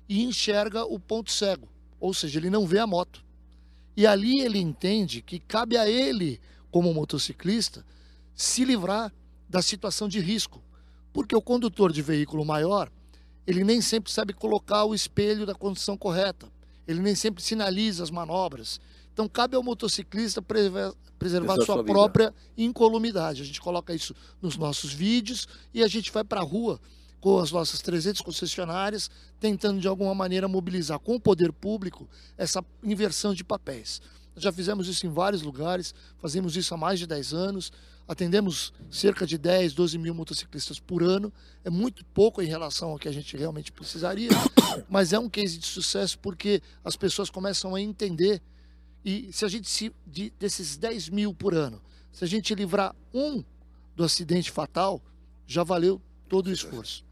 e enxerga o ponto cego, ou seja, ele não vê a moto. E ali ele entende que cabe a ele, como motociclista, se livrar da situação de risco, porque o condutor de veículo maior, ele nem sempre sabe colocar o espelho da condição correta, ele nem sempre sinaliza as manobras. Então cabe ao motociclista preservar sua, sua própria incolumidade. A gente coloca isso nos nossos vídeos e a gente vai para a rua com as nossas 300 concessionárias, tentando de alguma maneira mobilizar com o poder público essa inversão de papéis. Já fizemos isso em vários lugares, fazemos isso há mais de 10 anos, atendemos cerca de 10, 12 mil motociclistas por ano. É muito pouco em relação ao que a gente realmente precisaria, mas é um case de sucesso porque as pessoas começam a entender e se a gente, se, de, desses 10 mil por ano, se a gente livrar um do acidente fatal, já valeu todo o esforço.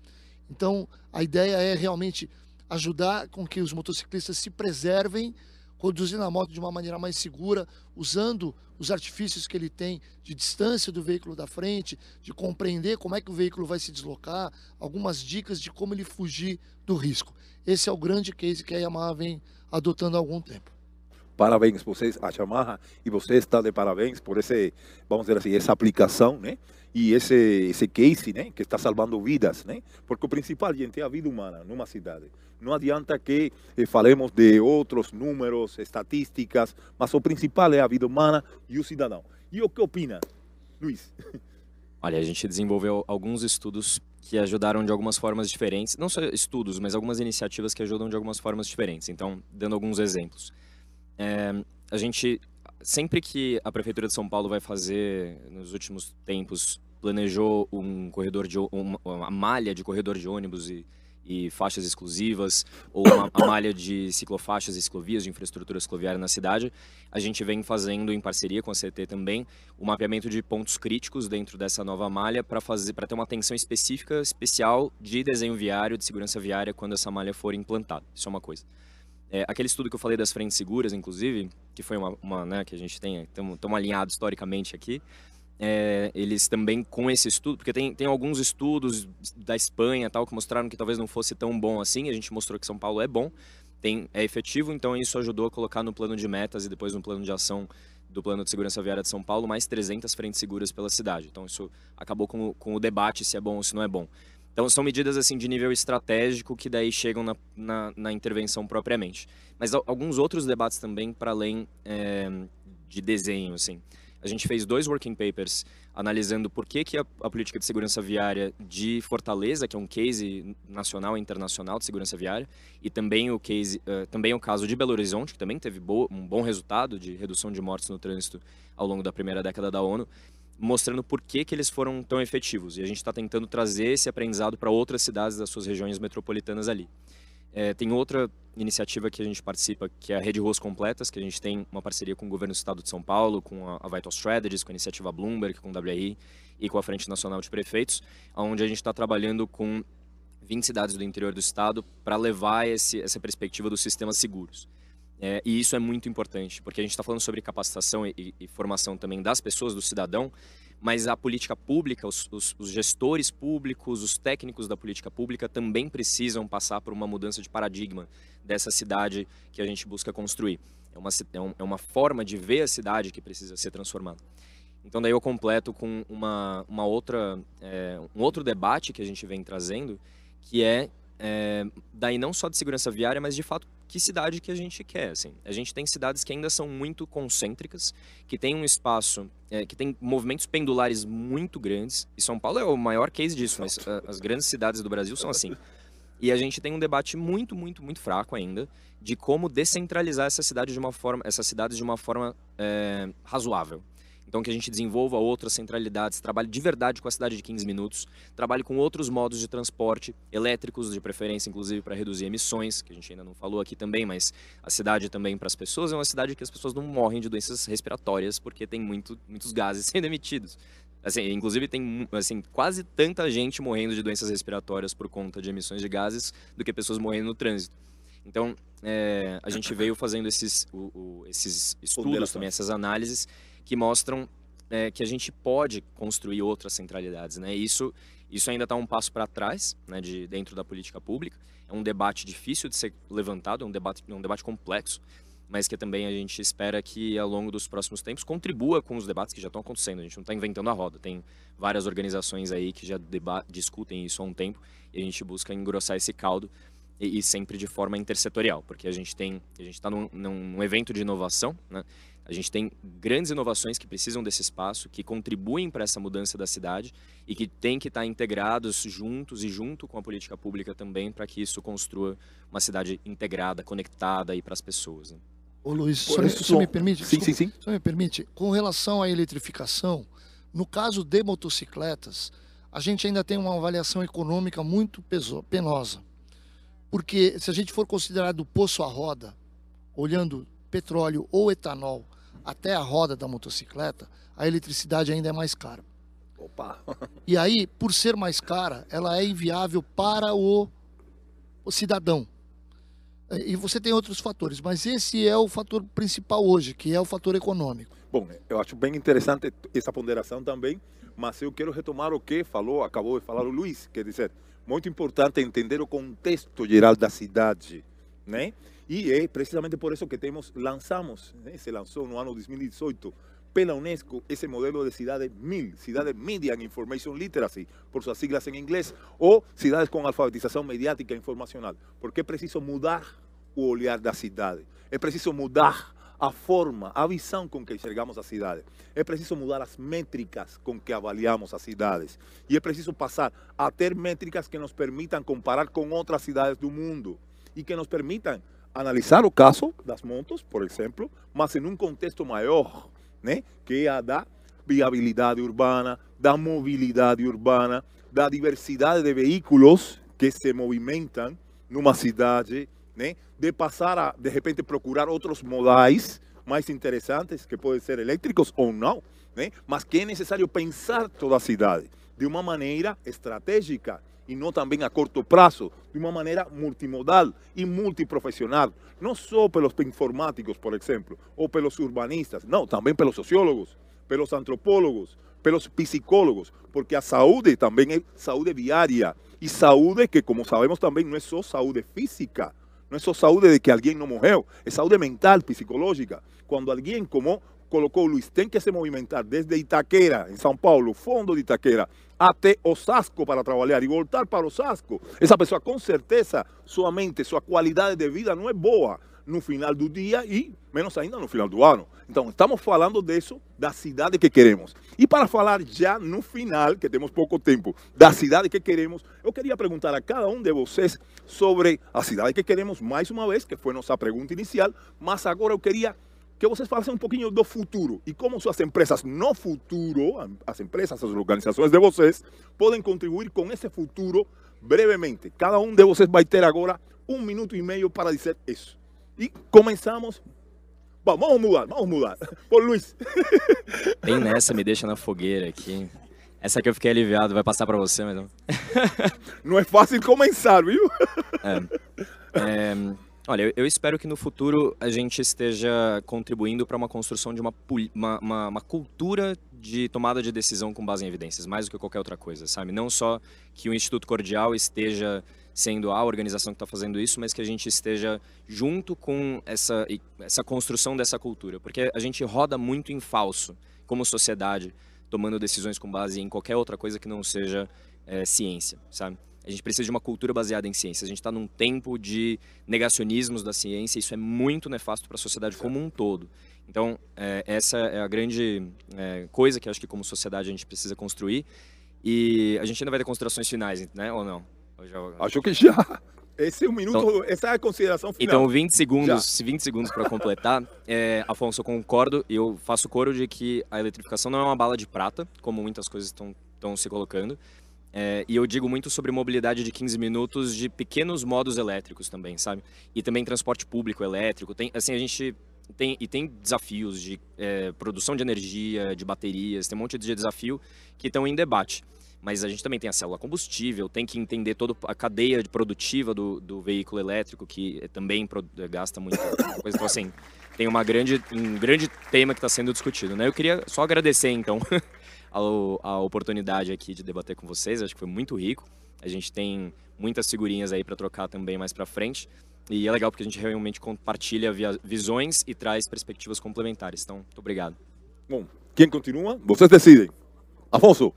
Então, a ideia é realmente ajudar com que os motociclistas se preservem, conduzindo a moto de uma maneira mais segura, usando os artifícios que ele tem de distância do veículo da frente, de compreender como é que o veículo vai se deslocar, algumas dicas de como ele fugir do risco. Esse é o grande case que a Yamaha vem adotando há algum tempo. Parabéns vocês, a Yamaha, e você está de parabéns por esse, vamos dizer assim, essa aplicação, né? E esse, esse case, né? Que está salvando vidas, né? Porque o principal, gente, é a vida humana numa cidade. Não adianta que eh, falemos de outros números, estatísticas, mas o principal é a vida humana e o cidadão. E o que opina, Luiz? Olha, a gente desenvolveu alguns estudos que ajudaram de algumas formas diferentes, não só estudos, mas algumas iniciativas que ajudam de algumas formas diferentes. Então, dando alguns exemplos. É, a gente, sempre que a Prefeitura de São Paulo vai fazer, nos últimos tempos, planejou um corredor de uma, uma malha de corredor de ônibus e, e faixas exclusivas ou uma, uma, malha de ciclofaixas e ciclovias de infraestrutura cicloviária na cidade, a gente vem fazendo em parceria com a CT também o mapeamento de pontos críticos dentro dessa nova malha para fazer para ter uma atenção específica especial de desenho viário, de segurança viária quando essa malha for implantada. Isso é uma coisa. É, aquele estudo que eu falei das frentes seguras, inclusive, que foi uma, uma né, que a gente tem, estamos alinhados historicamente aqui, é, eles também com esse estudo, porque tem, tem alguns estudos da Espanha tal que mostraram que talvez não fosse tão bom assim, a gente mostrou que São Paulo é bom, tem, é efetivo, então isso ajudou a colocar no plano de metas e depois no plano de ação do Plano de Segurança Viária de São Paulo mais 300 frentes seguras pela cidade. Então isso acabou com, com o debate se é bom ou se não é bom. Então são medidas assim de nível estratégico que daí chegam na, na, na intervenção propriamente. Mas alguns outros debates também para além é, de desenho, assim. A gente fez dois working papers analisando por que, que a, a, política de segurança viária de Fortaleza, que é um case nacional e internacional de segurança viária, e também o, case, uh, também o caso de Belo Horizonte, que também teve bo, um bom resultado de redução de mortes no trânsito ao longo da primeira década da ONU, mostrando por que, que eles foram tão efetivos. E a gente está tentando trazer esse aprendizado para outras cidades das suas regiões metropolitanas ali. É, tem outra iniciativa que a gente participa, que é a Rede Ruas Completas, que a gente tem uma parceria com o Governo do Estado de São Paulo, com a Vital Strategies, com a iniciativa Bloomberg, com o WRI e com a Frente Nacional de Prefeitos, onde a gente está trabalhando com 20 cidades do interior do estado para levar esse, essa perspectiva dos sistemas seguros. É, e isso é muito importante, porque a gente está falando sobre capacitação e, e, formação também das pessoas, do cidadão, mas a política pública, os, os, os, gestores públicos, os técnicos da política pública também precisam passar por uma mudança de paradigma dessa cidade que a gente busca construir. É uma, é, é uma forma de ver a cidade que precisa ser transformada. Então daí eu completo com uma, uma outra, é, um outro debate que a gente vem trazendo, que é, é daí não só de segurança viária, mas de fato que cidade que a gente quer. Assim. A gente tem cidades que ainda são muito concêntricas, que tem um espaço, é, que tem movimentos pendulares muito grandes. E São Paulo é o maior case disso, mas a, as grandes cidades do Brasil são assim. E a gente tem um debate muito, muito, muito fraco ainda de como descentralizar essa cidade de uma forma, essas cidades de uma forma é, razoável. Então, que a gente desenvolva outras centralidades, trabalhe de verdade com a cidade de 15 minutos, trabalhe com outros modos de transporte, elétricos, de preferência, inclusive, para reduzir emissões, que a gente ainda não falou aqui também, mas a cidade também para as pessoas é uma cidade que as pessoas não morrem de doenças respiratórias porque tem muito, muitos gases sendo emitidos. Assim, inclusive tem assim, quase tanta gente morrendo de doenças respiratórias por conta de emissões de gases do que pessoas morrendo no trânsito. Então, é, a gente veio fazendo esses, o, o, esses estudos também, essas análises, que mostram é, que a gente pode construir outras centralidades, né? Isso isso ainda está um passo para trás, né, de dentro da política pública. É um debate difícil de ser levantado, é um debate é um debate complexo, mas que também a gente espera que ao longo dos próximos tempos contribua com os debates que já estão acontecendo. A gente não está inventando a roda, tem várias organizações aí que já discutem isso há um tempo e a gente busca engrossar esse caldo e, e sempre de forma intersetorial, porque a gente tem a gente está num, num evento de inovação, né? A gente tem grandes inovações que precisam desse espaço, que contribuem para essa mudança da cidade e que tem que estar integrados juntos e junto com a política pública também para que isso construa uma cidade integrada, conectada aí para as pessoas. Né? Ô Luiz, só, isso, só me permite? Sim, sim, sim. Só me permite, com relação à eletrificação, no caso de motocicletas, a gente ainda tem uma avaliação econômica muito peso, penosa. Porque se a gente for considerar do poço à roda, olhando petróleo ou etanol até a roda da motocicleta, a eletricidade ainda é mais cara. Opa! e aí, por ser mais cara, ela é inviável para o, o cidadão. E você tem outros fatores, mas esse é o fator principal hoje, que é o fator econômico. Bom, eu acho bem interessante essa ponderação também, mas eu quero retomar o que falou, acabou de falar o Luiz, quer dizer, muito importante entender o contexto geral da cidade, né? E é precisamente por isso que temos, lançamos, né, se lançou no ano 2018, pela Unesco, esse modelo de cidade MIL, Cidade Media and Information Literacy, por suas siglas em inglês, ou cidades com alfabetização mediática e informacional. Porque é preciso mudar o olhar da cidade. É preciso mudar a forma, a visão com que enxergamos a cidade. É preciso mudar as métricas com que avaliamos as cidades. E é preciso passar a ter métricas que nos permitam comparar com outras cidades do mundo e que nos permitam analisar o caso das motos, por exemplo, mas em um contexto maior, né, que da viabilidade urbana, da mobilidade urbana, da diversidade de veículos que se movimentam numa cidade, né, de passar a, de repente, procurar outros modais mais interessantes, que podem ser elétricos ou não, né, mas que é necessário pensar toda a cidade de uma maneira estratégica e não também a curto prazo, de uma maneira multimodal e multiprofissional, não só pelos informáticos, por exemplo, ou pelos urbanistas, não, também pelos sociólogos, pelos antropólogos, pelos psicólogos, porque a saúde também é saúde viária e saúde que, como sabemos, também não é só saúde física, Não é só saúde de que alguém não morreu, é saúde mental, psicológica. Quando alguém, como colocou o Luiz, tem que se movimentar desde Itaquera, em São Paulo, fundo de Itaquera, até Osasco para trabalhar e voltar para Osasco. Essa pessoa, com certeza, sua mente, sua qualidade de vida não é boa no final do dia e menos ainda no final do ano. Então, estamos falando disso, da cidade que queremos. E para falar já no final, que temos pouco tempo, da cidade que queremos, eu queria perguntar a cada um de vocês sobre a cidade que queremos, mais uma vez, que foi nossa pergunta inicial, mas agora eu queria que vocês falassem um pouquinho do futuro e como suas empresas no futuro, as empresas, as organizações de vocês, podem contribuir com esse futuro brevemente. Cada um de vocês vai ter agora um minuto e meio para dizer isso. E começamos. Bom, vamos mudar, vamos mudar. Por Luiz. Bem nessa, me deixa na fogueira aqui. Essa aqui eu fiquei aliviado, vai passar para você, mas não. não é fácil começar, viu? É, é, olha, eu espero que no futuro a gente esteja contribuindo para uma construção de uma, uma, uma, uma cultura de tomada de decisão com base em evidências, mais do que qualquer outra coisa, sabe? Não só que o Instituto Cordial esteja sendo a organização que está fazendo isso, mas que a gente esteja junto com essa, essa construção dessa cultura. Porque a gente roda muito em falso, como sociedade, tomando decisões com base em qualquer outra coisa que não seja é, ciência, sabe? A gente precisa de uma cultura baseada em ciência. A gente está num tempo de negacionismos da ciência, isso é muito nefasto para a sociedade como um todo. Então, é, essa é a grande é, coisa que acho que como sociedade a gente precisa construir. E a gente ainda vai ter considerações finais, né? Ou não? Já... Acho que já. Esse é um minuto, então, essa é a consideração final. Então, 20 segundos, já. 20 segundos para completar. É, Afonso, eu concordo, eu faço coro de que a eletrificação não é uma bala de prata, como muitas coisas estão se colocando. É, e eu digo muito sobre mobilidade de 15 minutos de pequenos modos elétricos também, sabe? E também transporte público elétrico. Tem, assim, a gente tem, e tem desafios de é, produção de energia, de baterias, tem um monte de desafio que estão em debate mas a gente também tem a célula combustível, tem que entender toda a cadeia produtiva do, do veículo elétrico, que também gasta muita coisa. Então, assim, tem uma grande, um grande tema que está sendo discutido. Né? Eu queria só agradecer, então, a, a oportunidade aqui de debater com vocês, acho que foi muito rico. A gente tem muitas figurinhas aí para trocar também mais para frente. E é legal porque a gente realmente compartilha visões e traz perspectivas complementares. Então, muito obrigado. Bom, quem continua? Vocês decidem. Afonso.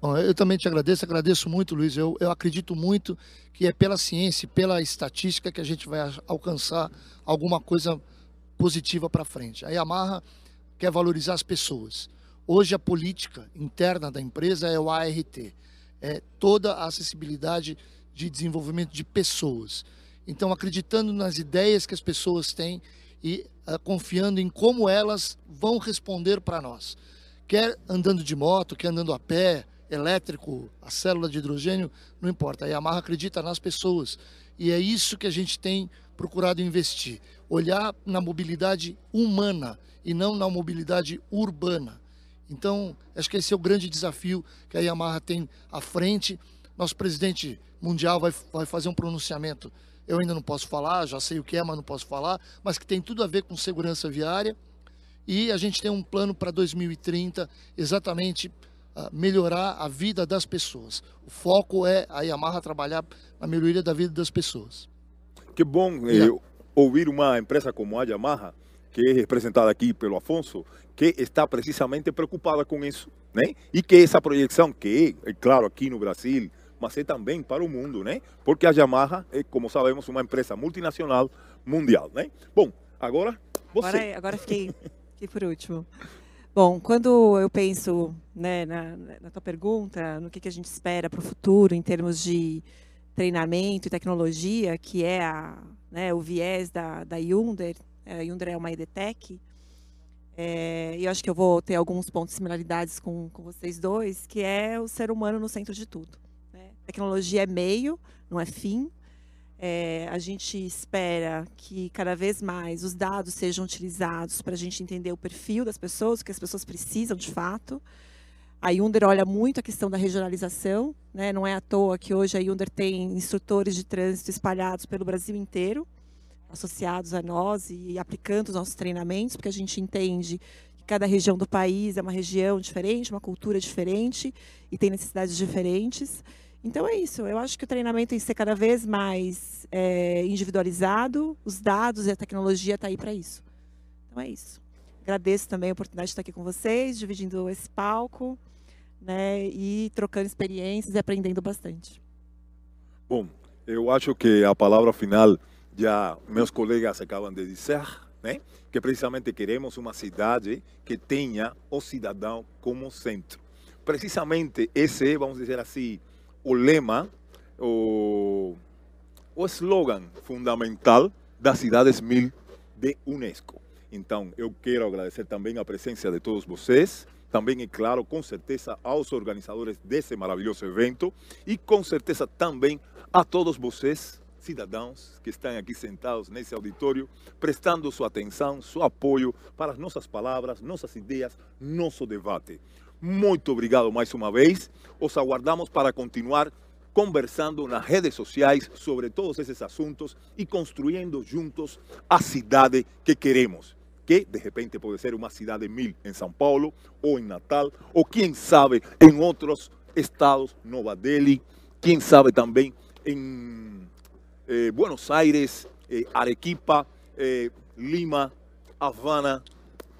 Bom, eu também te agradeço, agradeço muito, Luiz. Eu, eu acredito muito que é pela ciência, pela estatística que a gente vai alcançar alguma coisa positiva para frente. A Yamaha quer valorizar as pessoas. Hoje a política interna da empresa é o ART, é toda a acessibilidade de desenvolvimento de pessoas. Então, acreditando nas ideias que as pessoas têm e uh, confiando em como elas vão responder para nós. Quer andando de moto, quer andando a pé, elétrico, a célula de hidrogênio, não importa. A Yamaha acredita nas pessoas. E é isso que a gente tem procurado investir. Olhar na mobilidade humana e não na mobilidade urbana. Então, acho que esse é o grande desafio que a Yamaha tem à frente. Nosso presidente mundial vai, vai fazer um pronunciamento. Eu ainda não posso falar, já sei o que é, mas não posso falar, mas que tem tudo a ver com segurança viária. E a gente tem um plano para 2030 exatamente melhorar a vida das pessoas. O foco é a Yamaha trabalhar na melhoria da vida das pessoas. Que bom eh, ouvir uma empresa como a Yamaha, que é representada aqui pelo Afonso, que está precisamente preocupada com isso, né? E que essa projeção, que é, é claro, aqui no Brasil, mas é também para o mundo, né? Porque a Yamaha é, como sabemos, uma empresa multinacional mundial, né? Bom, agora você. Agora, agora fiquei, fiquei por último. Bom, quando eu penso né, na, na tua pergunta, no que, que a gente espera para o futuro em termos de treinamento e tecnologia, que é a, né, o viés da, da Yunder, a Yunder é uma EDTech, é, e acho que eu vou ter alguns pontos de similaridades com, com vocês dois, que é o ser humano no centro de tudo. Né? Tecnologia é meio, não é fim, é, a gente espera que cada vez mais os dados sejam utilizados para a gente entender o perfil das pessoas, o que as pessoas precisam de fato. A Yunder olha muito a questão da regionalização, né? não é à toa que hoje a Yunder tem instrutores de trânsito espalhados pelo Brasil inteiro, associados a nós e aplicando os nossos treinamentos, porque a gente entende que cada região do país é uma região diferente, uma cultura diferente e tem necessidades diferentes. Então é isso. Eu acho que o treinamento tem que ser cada vez mais é, individualizado. Os dados e a tecnologia está aí para isso. Então é isso. Agradeço também a oportunidade de estar aqui com vocês, dividindo esse palco, né, e trocando experiências e aprendendo bastante. Bom, eu acho que a palavra final já meus colegas acabam de dizer, né? Que precisamente queremos uma cidade que tenha o cidadão como centro. Precisamente esse, vamos dizer assim, o lema, o, o slogan fundamental das cidades mil de Unesco. Então, eu quero agradecer também a presença de todos vocês, também, é claro, com certeza, aos organizadores desse maravilhoso evento e com certeza também a todos vocês, cidadãos que estão aqui sentados nesse auditório, prestando sua atenção, seu apoio para as nossas palavras, nossas ideias, nosso debate. Muito obrigado mais uma vez. Os aguardamos para continuar conversando nas redes sociais sobre todos esses assuntos e construindo juntos a cidade que queremos. Que de repente pode ser uma cidade mil em São Paulo, ou em Natal, ou quem sabe em outros estados, Nova Delhi, quem sabe também em eh, Buenos Aires, eh, Arequipa, eh, Lima, Havana.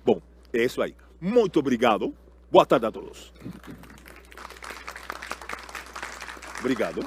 Bom, é isso aí. Muito obrigado. Boa tarde a todos. Obrigado.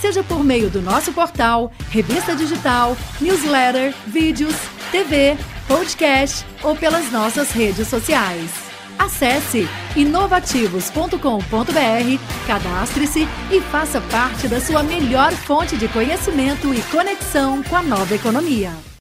seja por meio do nosso portal, revista digital, newsletter, vídeos, TV, podcast ou pelas nossas redes sociais. Acesse inovativos.com.br, cadastre-se e faça parte da sua melhor fonte de conhecimento e conexão com a nova economia.